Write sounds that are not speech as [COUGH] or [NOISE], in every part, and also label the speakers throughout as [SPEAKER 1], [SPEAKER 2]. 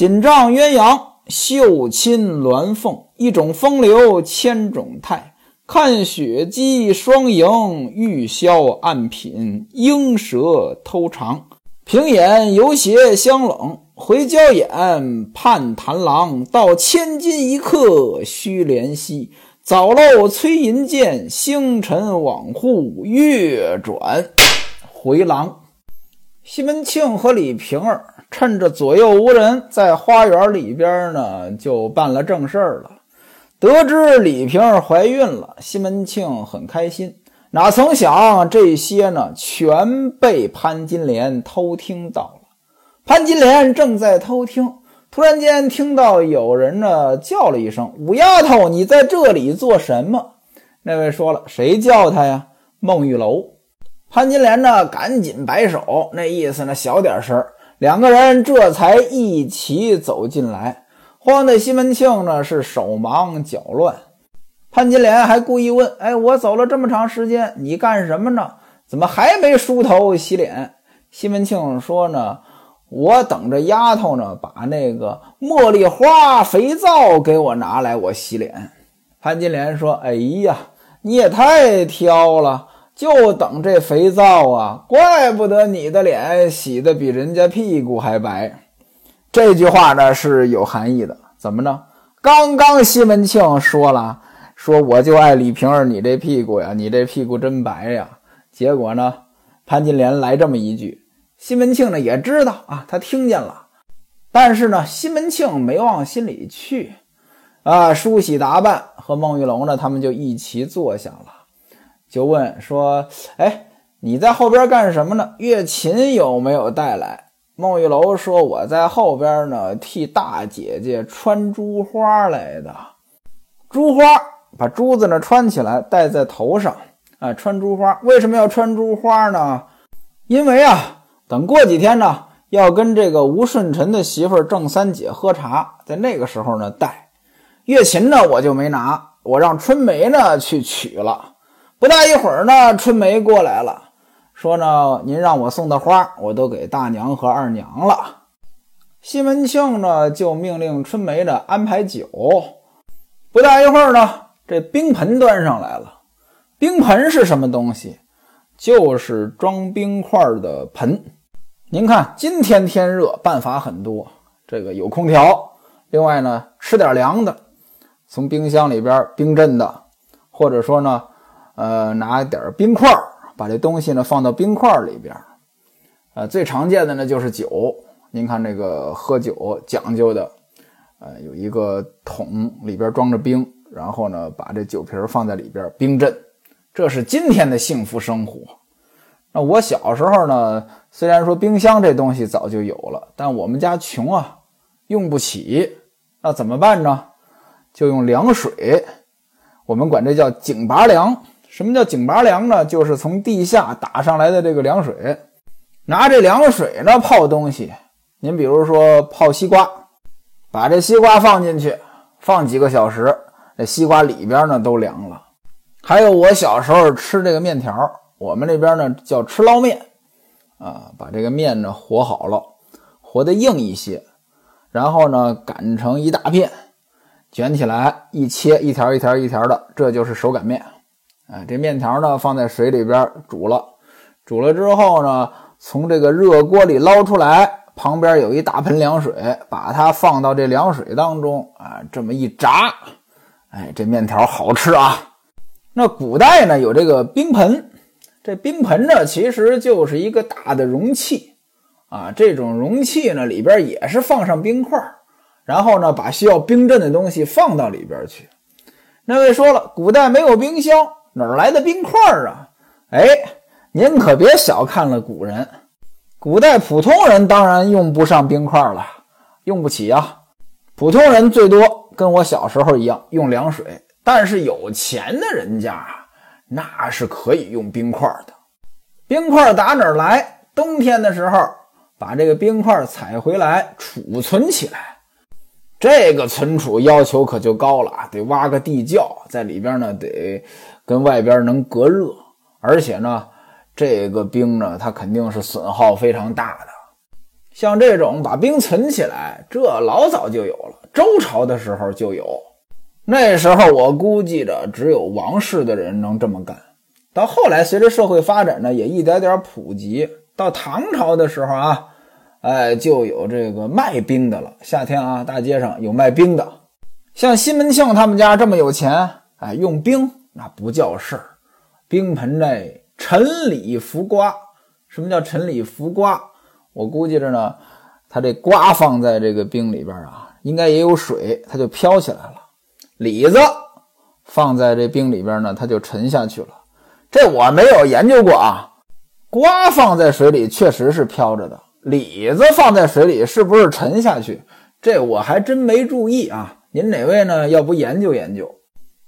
[SPEAKER 1] 锦帐鸳鸯，绣衾鸾凤，一种风流千种态。看雪肌双迎，玉箫暗品莺舌偷尝。平眼游斜香冷，回娇眼盼弹郎。到千金一刻须怜惜，早漏催银箭，星辰往复月转回廊。西门庆和李瓶儿趁着左右无人，在花园里边呢，就办了正事儿了。得知李瓶儿怀孕了，西门庆很开心。哪曾想这些呢，全被潘金莲偷听到了。潘金莲正在偷听，突然间听到有人呢叫了一声：“五丫头，你在这里做什么？”那位说了：“谁叫他呀？”孟玉楼。潘金莲呢，赶紧摆手，那意思呢，小点声。两个人这才一起走进来。慌的西门庆呢是手忙脚乱，潘金莲还故意问：“哎，我走了这么长时间，你干什么呢？怎么还没梳头洗脸？”西门庆说：“呢，我等着丫头呢，把那个茉莉花肥皂给我拿来，我洗脸。”潘金莲说：“哎呀，你也太挑了，就等这肥皂啊！怪不得你的脸洗的比人家屁股还白。”这句话呢是有含义的，怎么呢？刚刚西门庆说了，说我就爱李瓶儿，你这屁股呀，你这屁股真白呀。结果呢，潘金莲来这么一句，西门庆呢也知道啊，他听见了，但是呢，西门庆没往心里去啊。梳洗打扮和孟玉龙呢，他们就一起坐下了，就问说：“哎，你在后边干什么呢？月琴有没有带来？”孟玉楼说：“我在后边呢，替大姐姐穿珠花来的。珠花，把珠子呢穿起来，戴在头上。啊，穿珠花为什么要穿珠花呢？因为啊，等过几天呢，要跟这个吴顺臣的媳妇郑三姐喝茶，在那个时候呢戴。月琴呢，我就没拿，我让春梅呢去取了。不大一会儿呢，春梅过来了。”说呢，您让我送的花，我都给大娘和二娘了。西门庆呢，就命令春梅呢安排酒。不大一会儿呢，这冰盆端上来了。冰盆是什么东西？就是装冰块的盆。您看，今天天热，办法很多。这个有空调，另外呢，吃点凉的，从冰箱里边冰镇的，或者说呢，呃，拿点冰块。把这东西呢放到冰块里边，呃，最常见的呢就是酒。您看这个喝酒讲究的，呃，有一个桶里边装着冰，然后呢把这酒瓶放在里边冰镇，这是今天的幸福生活。那我小时候呢，虽然说冰箱这东西早就有了，但我们家穷啊，用不起。那怎么办呢？就用凉水，我们管这叫井拔凉。什么叫井拔凉呢？就是从地下打上来的这个凉水，拿这凉水呢泡东西。您比如说泡西瓜，把这西瓜放进去，放几个小时，这西瓜里边呢都凉了。还有我小时候吃这个面条，我们那边呢叫吃捞面，啊，把这个面呢和好了，和的硬一些，然后呢擀成一大片，卷起来一切，一条一条一条的，这就是手擀面。哎，这面条呢放在水里边煮了，煮了之后呢，从这个热锅里捞出来，旁边有一大盆凉水，把它放到这凉水当中啊，这么一炸，哎，这面条好吃啊。那古代呢有这个冰盆，这冰盆呢其实就是一个大的容器啊，这种容器呢里边也是放上冰块，然后呢把需要冰镇的东西放到里边去。那位说了，古代没有冰箱。哪儿来的冰块儿啊？哎，您可别小看了古人，古代普通人当然用不上冰块了，用不起啊。普通人最多跟我小时候一样用凉水，但是有钱的人家那是可以用冰块的。冰块打哪儿来？冬天的时候把这个冰块采回来储存起来。这个存储要求可就高了，得挖个地窖，在里边呢得跟外边能隔热，而且呢，这个冰呢它肯定是损耗非常大的。像这种把冰存起来，这老早就有了，周朝的时候就有。那时候我估计着，只有王室的人能这么干。到后来，随着社会发展呢，也一点点普及。到唐朝的时候啊，哎，就有这个卖冰的了。夏天啊，大街上有卖冰的。像西门庆他们家这么有钱，哎，用冰那不叫事儿。冰盆内陈李浮瓜，什么叫陈李浮瓜？我估计着呢，他这瓜放在这个冰里边啊，应该也有水，它就飘起来了。李子放在这冰里边呢，它就沉下去了。这我没有研究过啊。瓜放在水里确实是飘着的，李子放在水里是不是沉下去？这我还真没注意啊。您哪位呢？要不研究研究？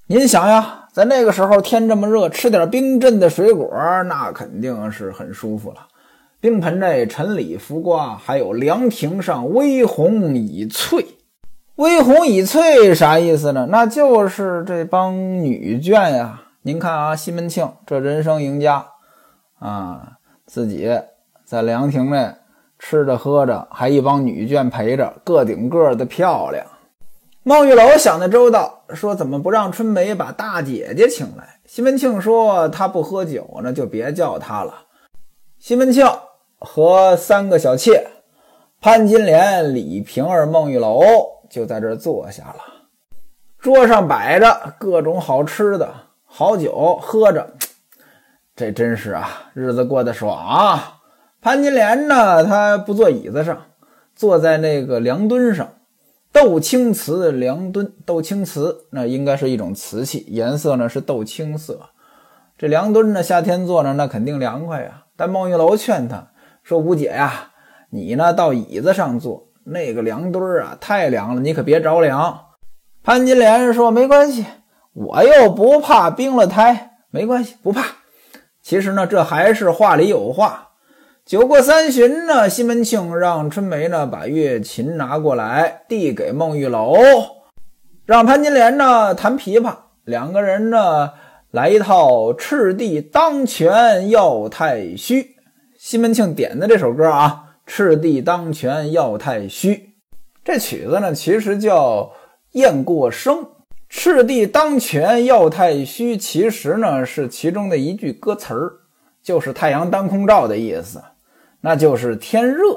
[SPEAKER 1] 您想呀，在那个时候天这么热，吃点冰镇的水果，那肯定是很舒服了。冰盆内陈李浮瓜，还有凉亭上微红已翠。微红已翠啥意思呢？那就是这帮女眷呀。您看啊，西门庆这人生赢家。啊，自己在凉亭内吃着喝着，还一帮女眷陪着，个顶个的漂亮。孟玉楼想的周到，说怎么不让春梅把大姐姐请来？西门庆说他不喝酒，那就别叫他了。西门庆和三个小妾潘金莲、李瓶儿、孟玉楼就在这坐下了，桌上摆着各种好吃的好酒，喝着。这真是啊，日子过得爽啊！潘金莲呢，她不坐椅子上，坐在那个凉墩上，豆青瓷凉墩。豆青瓷那应该是一种瓷器，颜色呢是豆青色。这凉墩呢，夏天坐着那肯定凉快呀。但孟玉楼劝他说：“吴姐呀，你呢到椅子上坐，那个凉墩啊太凉了，你可别着凉。”潘金莲说：“没关系，我又不怕冰了胎，没关系，不怕。”其实呢，这还是话里有话。酒过三巡呢，西门庆让春梅呢把乐琴拿过来，递给孟玉楼，让潘金莲呢弹琵琶。两个人呢来一套“赤帝当权要太虚”。西门庆点的这首歌啊，“赤帝当权要太虚”，这曲子呢其实叫《雁过声》。赤帝当权要太虚，其实呢是其中的一句歌词儿，就是太阳当空照的意思，那就是天热。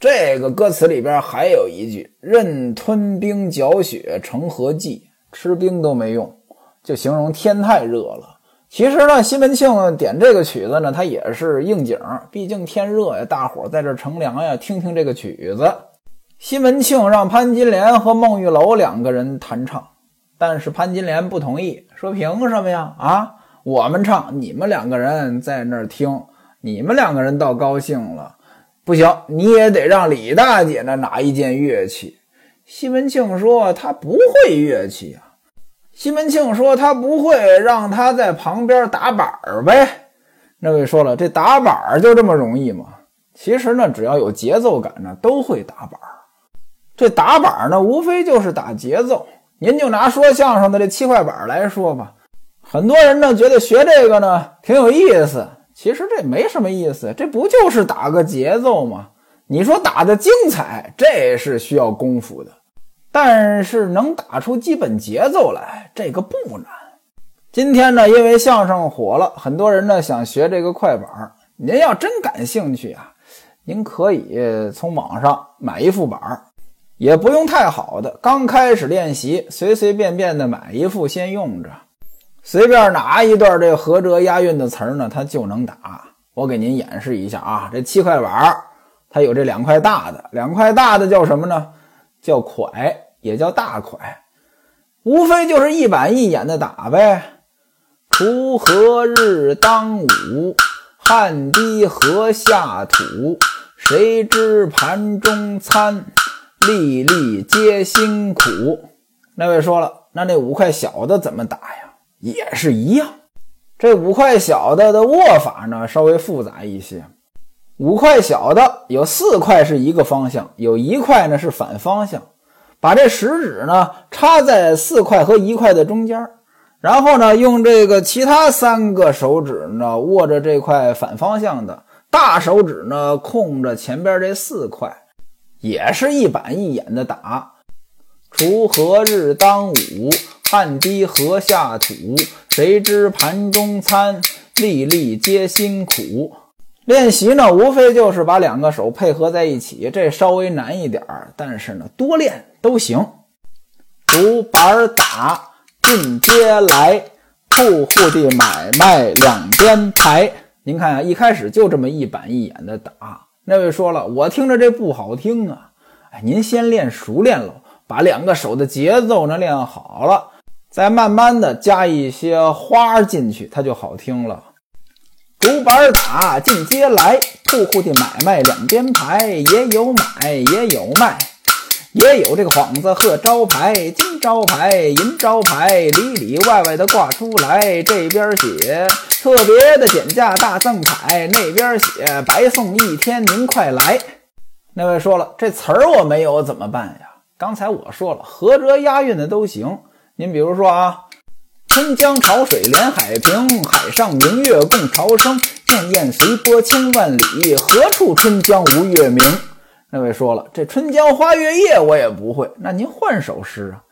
[SPEAKER 1] 这个歌词里边还有一句“任吞冰嚼雪成何计”，吃冰都没用，就形容天太热了。其实呢，西门庆点这个曲子呢，他也是应景，毕竟天热呀，大伙在这乘凉呀，听听这个曲子。西门庆让潘金莲和孟玉楼两个人弹唱。但是潘金莲不同意，说：“凭什么呀？啊，我们唱，你们两个人在那儿听，你们两个人倒高兴了，不行，你也得让李大姐呢拿一件乐器。”西门庆说：“他不会乐器啊。”西门庆说：“他不会，让他在旁边打板儿呗。”那位说了：“这打板儿就这么容易吗？其实呢，只要有节奏感呢，都会打板儿。这打板儿呢，无非就是打节奏。”您就拿说相声的这七块板来说吧，很多人呢觉得学这个呢挺有意思，其实这没什么意思，这不就是打个节奏吗？你说打的精彩，这是需要功夫的，但是能打出基本节奏来，这个不难。今天呢，因为相声火了，很多人呢想学这个快板您要真感兴趣啊，您可以从网上买一副板儿。也不用太好的，刚开始练习，随随便便的买一副先用着，随便拿一段这合辙押韵的词儿呢，它就能打。我给您演示一下啊，这七块板它有这两块大的，两块大的叫什么呢？叫蒯，也叫大蒯，无非就是一板一眼的打呗。锄禾日当午，汗滴禾下土，谁知盘中餐？粒粒皆辛苦。那位说了，那那五块小的怎么打呀？也是一样。这五块小的的握法呢，稍微复杂一些。五块小的有四块是一个方向，有一块呢是反方向。把这食指呢插在四块和一块的中间，然后呢用这个其他三个手指呢握着这块反方向的，大手指呢控着前边这四块，也是一板一眼的打。锄禾日当午，汗滴禾下土。谁知盘中餐，粒粒皆辛苦。练习呢，无非就是把两个手配合在一起，这稍微难一点儿，但是呢，多练都行。竹板打，进街来，户户的买卖两边排。您看啊，一开始就这么一板一眼的打。那位说了，我听着这不好听啊。哎，您先练熟练喽。把两个手的节奏呢练好了，再慢慢的加一些花进去，它就好听了。竹板打进街来，铺户的买卖两边排，也有买也有卖，也有这个幌子贺招牌，金招牌银招牌里里外外的挂出来。这边写特别的减价大赠彩，那边写白送一天，您快来。那位说了，这词儿我没有怎么办呀？刚才我说了，合辙押韵的都行。您比如说啊，“春江潮水连海平，海上明月共潮生。滟滟随波千万里，何处春江无月明？”那位说了，这“春江花月夜”我也不会，那您换首诗啊。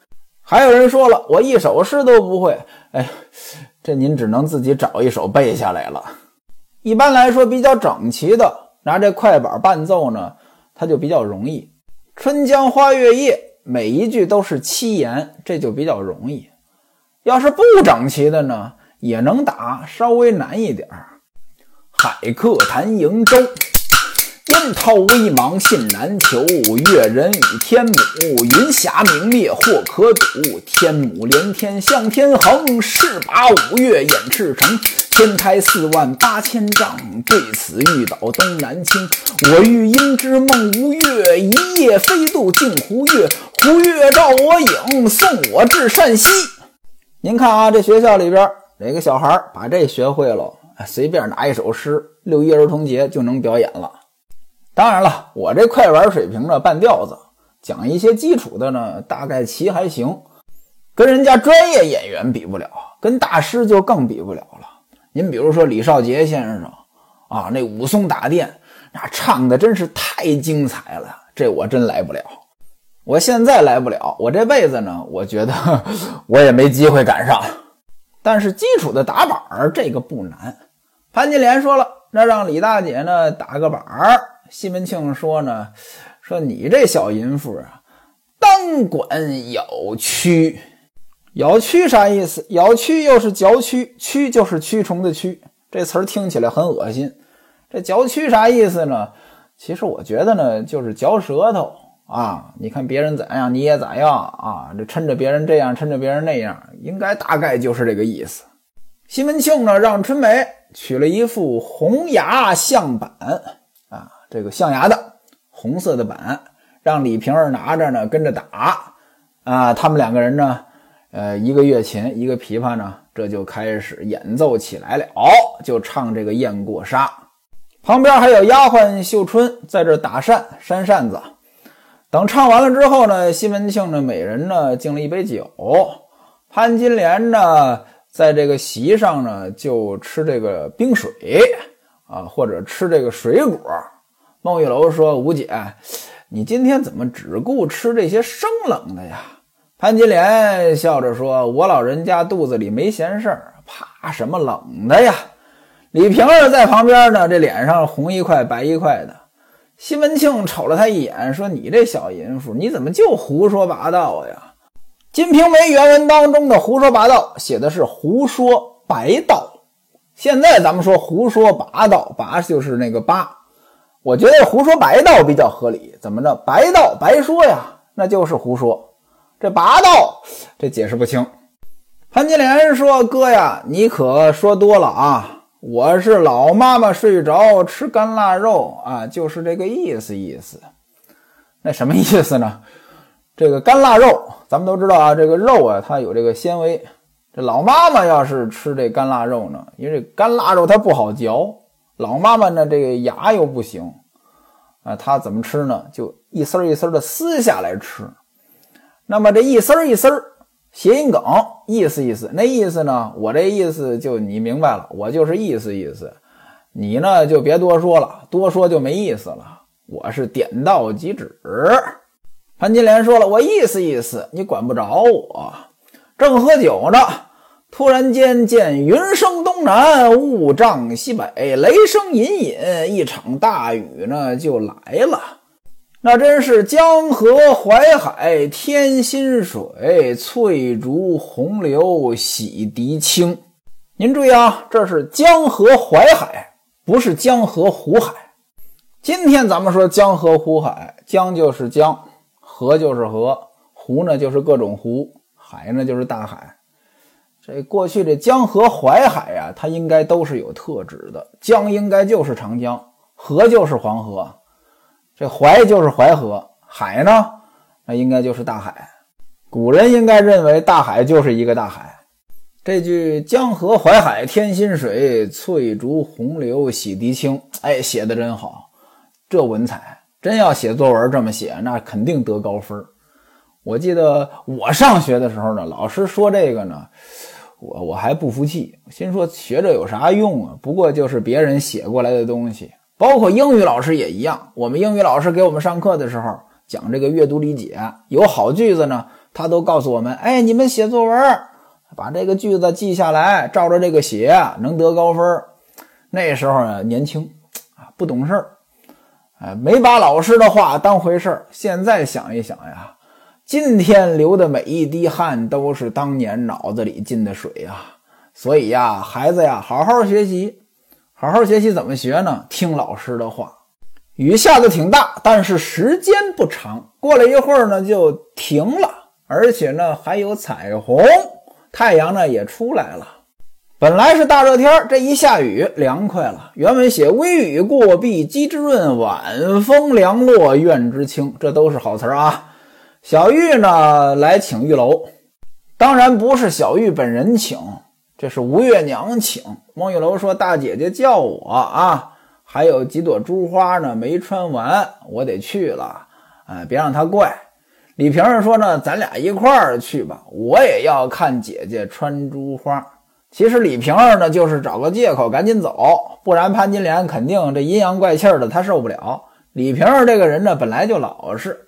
[SPEAKER 1] 还有人说了，我一首诗都不会，哎，这您只能自己找一首背下来了。一般来说，比较整齐的，拿这快板伴奏呢，它就比较容易。春江花月夜，每一句都是七言，这就比较容易。要是不整齐的呢，也能打，稍微难一点儿。海客谈瀛洲，波涛微茫信难求。越人语天母，云霞明灭或可睹。天母连天向天横，势拔五岳掩赤城。天台四万八千丈，对此欲倒东南倾。我欲因之梦吴越，一夜飞渡镜湖月。湖月照我影，送我至山西。您看啊，这学校里边哪个小孩把这学会了，随便拿一首诗，六一儿童节就能表演了。当然了，我这快板水平呢，半吊子，讲一些基础的呢，大概齐还行，跟人家专业演员比不了，跟大师就更比不了了。您比如说李少杰先生啊，那武松打店，那唱的真是太精彩了，这我真来不了。我现在来不了，我这辈子呢，我觉得 [LAUGHS] 我也没机会赶上。但是基础的打板儿这个不难。潘金莲说了，那让李大姐呢打个板儿。西门庆说呢，说你这小淫妇啊，当管咬蛆。咬蛆啥意思？咬蛆又是嚼蛆，蛆就是蛆虫的蛆，这词儿听起来很恶心。这嚼蛆啥意思呢？其实我觉得呢，就是嚼舌头啊。你看别人怎样，你也咋样啊？这趁着别人这样，趁着别人那样，应该大概就是这个意思。西门庆呢，让春梅取了一副红牙象板，这个象牙的红色的板，让李瓶儿拿着呢，跟着打啊。他们两个人呢。呃，一个月琴，一个琵琶呢，这就开始演奏起来了，就唱这个《雁过沙》。旁边还有丫鬟秀春在这打扇扇扇子。等唱完了之后呢，西门庆呢，每人呢敬了一杯酒。潘金莲呢，在这个席上呢，就吃这个冰水啊，或者吃这个水果。孟玉楼说：“吴姐，你今天怎么只顾吃这些生冷的呀？”潘金莲笑着说：“我老人家肚子里没闲事儿，怕什么冷的呀？”李瓶儿在旁边呢，这脸上红一块白一块的。西门庆瞅了他一眼，说：“你这小淫妇，你怎么就胡说八道呀？”《金瓶梅》原文当中的“胡说八道”写的是“胡说白道”，现在咱们说“胡说八道”，“八”就是那个“八”，我觉得“胡说白道”比较合理。怎么着？白道白说呀，那就是胡说。这拔道，这解释不清。潘金莲说：“哥呀，你可说多了啊！我是老妈妈睡着吃干腊肉啊，就是这个意思意思。那什么意思呢？这个干腊肉，咱们都知道啊，这个肉啊，它有这个纤维。这老妈妈要是吃这干腊肉呢，因为这干腊肉它不好嚼，老妈妈呢这个牙又不行啊，她怎么吃呢？就一丝一丝的撕下来吃。”那么这一丝儿一丝儿，谐音梗，意思意思，那意思呢？我这意思就你明白了，我就是意思意思。你呢就别多说了，多说就没意思了。我是点到即止。潘金莲说了：“我意思意思，你管不着我。”正喝酒呢，突然间见云生东南，雾障西北，雷声隐隐，一场大雨呢就来了。那真是江河淮海天心水，翠竹洪流洗涤清。您注意啊，这是江河淮海，不是江河湖海。今天咱们说江河湖海，江就是江，河就是河，湖呢就是各种湖，海呢就是大海。这过去这江河淮海呀，它应该都是有特指的。江应该就是长江，河就是黄河。这淮就是淮河，海呢，那应该就是大海。古人应该认为大海就是一个大海。这句“江河淮海天心水，翠竹洪流洗涤清”，哎，写的真好，这文采，真要写作文这么写，那肯定得高分。我记得我上学的时候呢，老师说这个呢，我我还不服气，心说学这有啥用啊？不过就是别人写过来的东西。包括英语老师也一样，我们英语老师给我们上课的时候讲这个阅读理解，有好句子呢，他都告诉我们：哎，你们写作文，把这个句子记下来，照着这个写，能得高分。那时候啊，年轻啊，不懂事儿，哎，没把老师的话当回事儿。现在想一想呀，今天流的每一滴汗都是当年脑子里进的水呀。所以呀，孩子呀，好好学习。好好学习怎么学呢？听老师的话。雨下的挺大，但是时间不长。过了一会儿呢，就停了，而且呢还有彩虹，太阳呢也出来了。本来是大热天，这一下雨凉快了。原文写微雨过碧，鸡之润；晚风凉落，院之清。这都是好词儿啊。小玉呢来请玉楼，当然不是小玉本人请。这是吴月娘请孟玉楼说：“大姐姐叫我啊，还有几朵珠花呢，没穿完，我得去了。哎，别让她怪。”李瓶儿说：“呢，咱俩一块儿去吧，我也要看姐姐穿珠花。”其实李瓶儿呢，就是找个借口赶紧走，不然潘金莲肯定这阴阳怪气的，她受不了。李瓶儿这个人呢，本来就老实。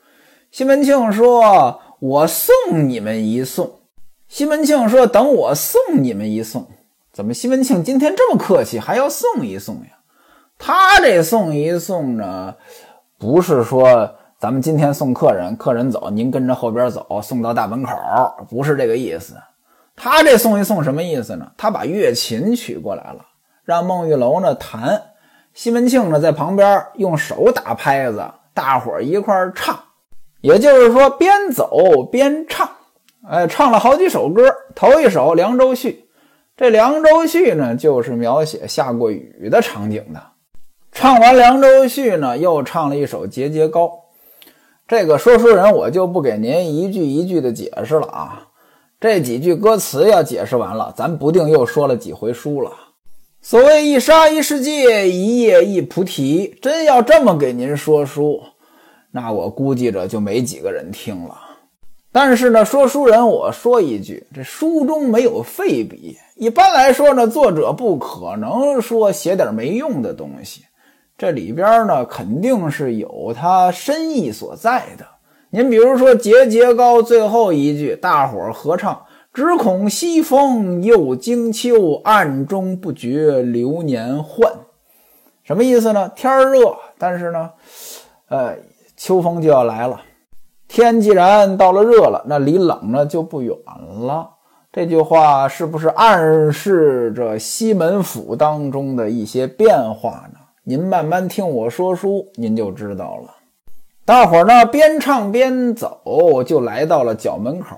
[SPEAKER 1] 西门庆说：“我送你们一送。”西门庆说：“等我送你们一送，怎么？西门庆今天这么客气，还要送一送呀？他这送一送呢，不是说咱们今天送客人，客人走，您跟着后边走，送到大门口，不是这个意思。他这送一送什么意思呢？他把乐琴取过来了，让孟玉楼呢弹，西门庆呢在旁边用手打拍子，大伙儿一块儿唱，也就是说边走边唱。”哎，唱了好几首歌，头一首《凉州序》，这《凉州序》呢，就是描写下过雨的场景的。唱完《凉州序》呢，又唱了一首《节节高》。这个说书人我就不给您一句一句的解释了啊，这几句歌词要解释完了，咱不定又说了几回书了。所谓一沙一世界，一叶一菩提，真要这么给您说书，那我估计着就没几个人听了。但是呢，说书人，我说一句，这书中没有废笔。一般来说呢，作者不可能说写点没用的东西，这里边呢肯定是有他深意所在的。您比如说《节节高》最后一句，大伙合唱：“只恐西风又惊秋，暗中不觉流年换。”什么意思呢？天热，但是呢，呃，秋风就要来了。天既然到了热了，那离冷呢就不远了。这句话是不是暗示着西门府当中的一些变化呢？您慢慢听我说书，您就知道了。大伙儿呢边唱边走，就来到了角门口。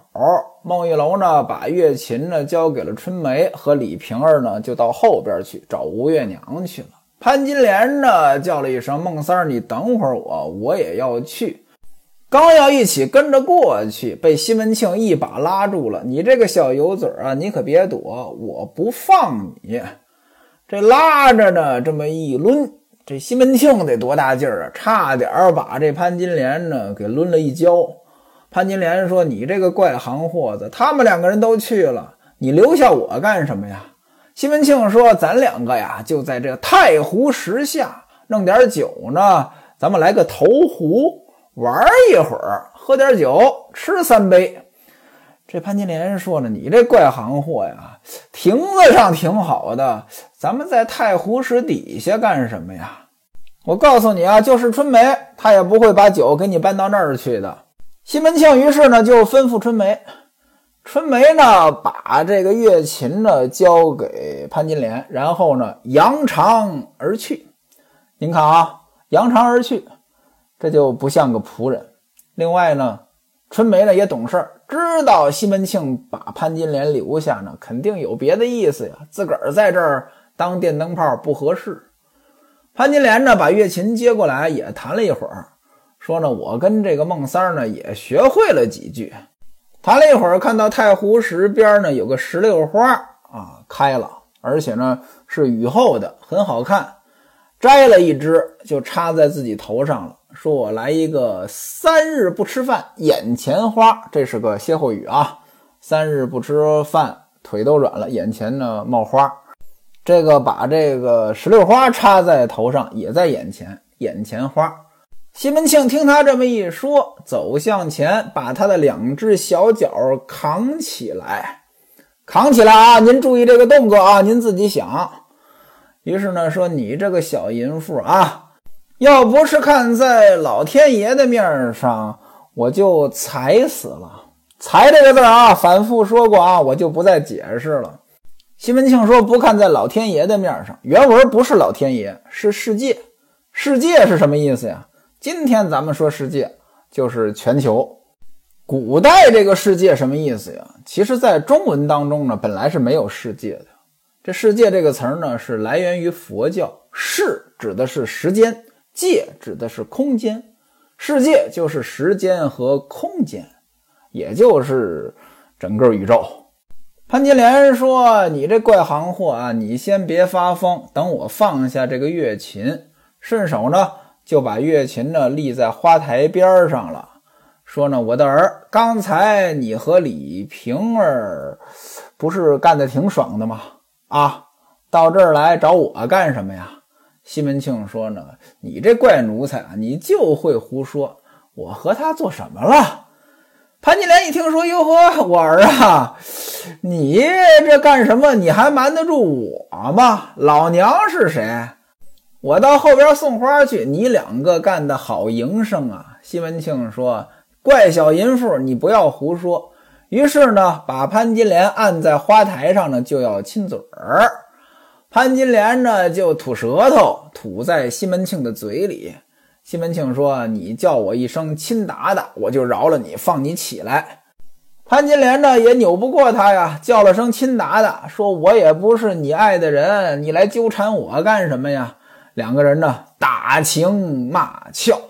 [SPEAKER 1] 孟玉楼呢把月琴呢交给了春梅和李瓶儿呢，就到后边去找吴月娘去了。潘金莲呢叫了一声：“孟三儿，你等会儿我，我也要去。”刚要一起跟着过去，被西门庆一把拉住了。你这个小油嘴啊，你可别躲，我不放你。这拉着呢，这么一抡，这西门庆得多大劲儿啊？差点把这潘金莲呢给抡了一跤。潘金莲说：“你这个怪行货子，他们两个人都去了，你留下我干什么呀？”西门庆说：“咱两个呀，就在这太湖石下弄点酒呢，咱们来个投壶玩一会儿，喝点酒，吃三杯。”这潘金莲说了：“你这怪行货呀，亭子上挺好的，咱们在太湖石底下干什么呀？我告诉你啊，就是春梅，她也不会把酒给你搬到那儿去的。”西门庆于是呢，就吩咐春梅。春梅呢，把这个乐琴呢交给潘金莲，然后呢扬长而去。您看啊，扬长而去，这就不像个仆人。另外呢，春梅呢也懂事儿，知道西门庆把潘金莲留下呢，肯定有别的意思呀。自个儿在这儿当电灯泡不合适。潘金莲呢，把乐琴接过来，也弹了一会儿，说呢，我跟这个孟三儿呢也学会了几句。爬了一会儿，看到太湖石边呢有个石榴花啊开了，而且呢是雨后的，很好看。摘了一枝就插在自己头上了，说我来一个三日不吃饭眼前花，这是个歇后语啊。三日不吃饭，腿都软了，眼前呢冒花。这个把这个石榴花插在头上，也在眼前，眼前花。西门庆听他这么一说，走向前，把他的两只小脚扛起来，扛起来啊！您注意这个动作啊，您自己想。于是呢，说你这个小淫妇啊，要不是看在老天爷的面上，我就踩死了。踩这个字啊，反复说过啊，我就不再解释了。西门庆说，不看在老天爷的面上，原文不是老天爷，是世界。世界是什么意思呀？今天咱们说世界就是全球，古代这个世界什么意思呀？其实，在中文当中呢，本来是没有世界的。这世界这个词儿呢，是来源于佛教。世指的是时间，界指的是空间。世界就是时间和空间，也就是整个宇宙。潘金莲说：“你这怪行货啊，你先别发疯，等我放下这个乐琴，顺手呢。”就把月琴呢立在花台边上了，说呢，我的儿，刚才你和李瓶儿不是干的挺爽的吗？啊，到这儿来找我干什么呀？西门庆说呢，你这怪奴才啊，你就会胡说，我和他做什么了？潘金莲一听说，哟呵，我儿啊，你这干什么？你还瞒得住我吗？老娘是谁？我到后边送花去，你两个干的好营生啊！西门庆说：“怪小淫妇，你不要胡说。”于是呢，把潘金莲按在花台上呢，就要亲嘴儿。潘金莲呢，就吐舌头，吐在西门庆的嘴里。西门庆说：“你叫我一声亲达达，我就饶了你，放你起来。”潘金莲呢，也扭不过他呀，叫了声亲达达，说：“我也不是你爱的人，你来纠缠我干什么呀？”两个人呢打情骂俏，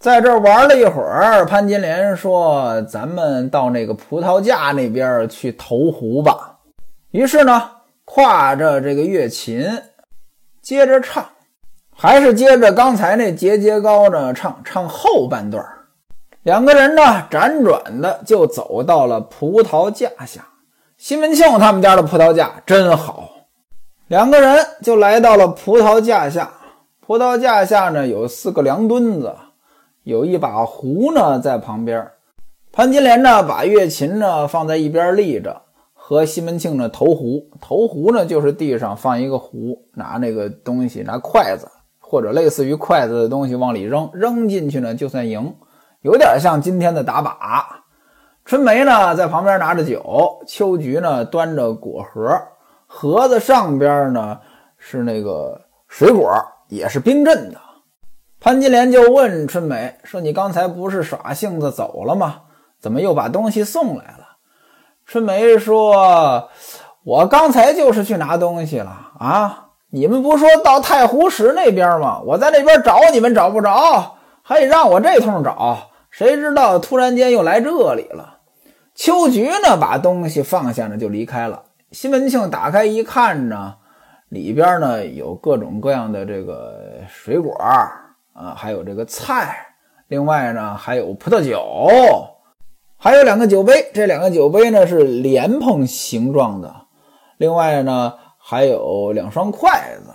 [SPEAKER 1] 在这玩了一会儿。潘金莲说：“咱们到那个葡萄架那边去投壶吧。”于是呢，挎着这个乐琴，接着唱，还是接着刚才那节节高呢唱，唱后半段。两个人呢辗转的就走到了葡萄架下。西门庆他们家的葡萄架真好。两个人就来到了葡萄架下，葡萄架下呢有四个凉墩子，有一把壶呢在旁边。潘金莲呢把乐琴呢放在一边立着，和西门庆呢投壶。投壶呢就是地上放一个壶，拿那个东西，拿筷子或者类似于筷子的东西往里扔，扔进去呢就算赢，有点像今天的打靶。春梅呢在旁边拿着酒，秋菊呢端着果盒。盒子上边呢是那个水果，也是冰镇的。潘金莲就问春梅说：“你刚才不是耍性子走了吗？怎么又把东西送来了？”春梅说：“我刚才就是去拿东西了啊！你们不说到太湖石那边吗？我在那边找你们找不着，还得让我这通找。谁知道突然间又来这里了。”秋菊呢，把东西放下呢，就离开了。西门庆打开一看呢，里边呢有各种各样的这个水果啊，还有这个菜，另外呢还有葡萄酒，还有两个酒杯。这两个酒杯呢是莲蓬形状的，另外呢还有两双筷子。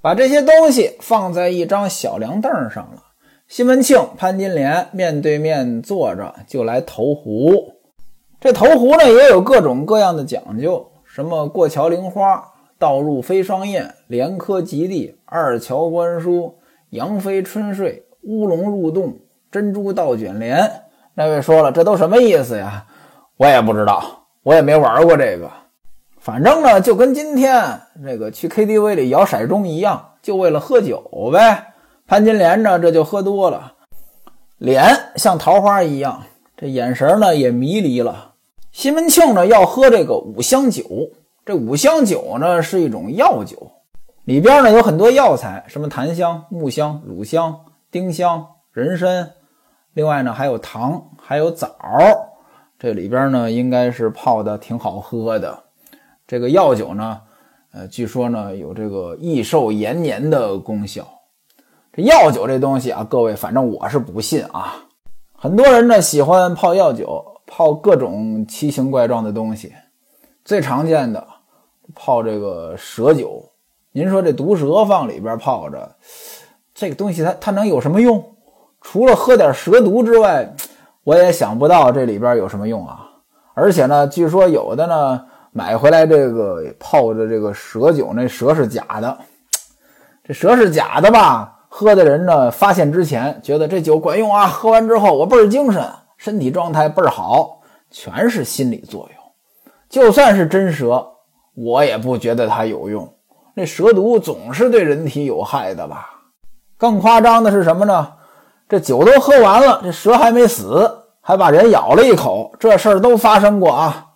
[SPEAKER 1] 把这些东西放在一张小凉凳上了。西门庆、潘金莲面对面坐着，就来投壶。这投壶呢，也有各种各样的讲究，什么过桥铃花、倒入飞双燕、连科及第、二桥观书、杨飞春睡、乌龙入洞、珍珠倒卷帘。那位说了，这都什么意思呀？我也不知道，我也没玩过这个。反正呢，就跟今天这个去 KTV 里摇骰盅一样，就为了喝酒呗。潘金莲呢，这就喝多了，脸像桃花一样，这眼神呢也迷离了。西门庆呢要喝这个五香酒，这五香酒呢是一种药酒，里边呢有很多药材，什么檀香、木香、乳香、丁香、人参，另外呢还有糖，还有枣，这里边呢应该是泡的挺好喝的。这个药酒呢，呃，据说呢有这个益寿延年的功效。这药酒这东西啊，各位，反正我是不信啊。很多人呢喜欢泡药酒，泡各种奇形怪状的东西。最常见的泡这个蛇酒，您说这毒蛇放里边泡着，这个东西它它能有什么用？除了喝点蛇毒之外，我也想不到这里边有什么用啊。而且呢，据说有的呢买回来这个泡的这个蛇酒，那蛇是假的，这蛇是假的吧？喝的人呢，发现之前觉得这酒管用啊，喝完之后我倍儿精神，身体状态倍儿好，全是心理作用。就算是真蛇，我也不觉得它有用。那蛇毒总是对人体有害的吧？更夸张的是什么呢？这酒都喝完了，这蛇还没死，还把人咬了一口，这事儿都发生过啊。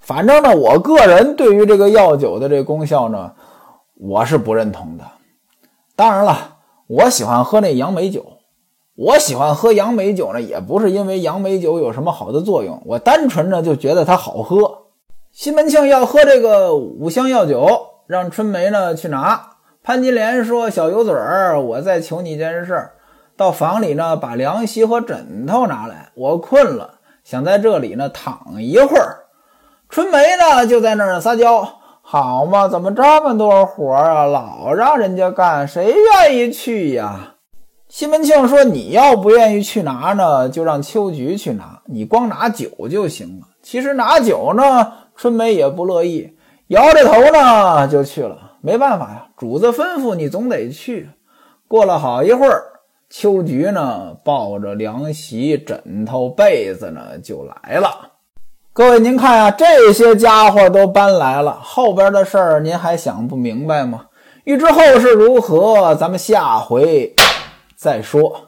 [SPEAKER 1] 反正呢，我个人对于这个药酒的这功效呢，我是不认同的。当然了。我喜欢喝那杨梅酒，我喜欢喝杨梅酒呢，也不是因为杨梅酒有什么好的作用，我单纯的就觉得它好喝。西门庆要喝这个五香药酒，让春梅呢去拿。潘金莲说：“小油嘴儿，我再求你一件事，到房里呢把凉席和枕头拿来，我困了，想在这里呢躺一会儿。”春梅呢就在那儿撒娇。好嘛，怎么这么多活儿啊？老让人家干，谁愿意去呀？西门庆说：“你要不愿意去拿呢，就让秋菊去拿，你光拿酒就行了。”其实拿酒呢，春梅也不乐意，摇着头呢就去了。没办法呀，主子吩咐你总得去。过了好一会儿，秋菊呢抱着凉席、枕头、被子呢就来了。各位，您看啊，这些家伙都搬来了，后边的事儿您还想不明白吗？欲知后事如何，咱们下回再说。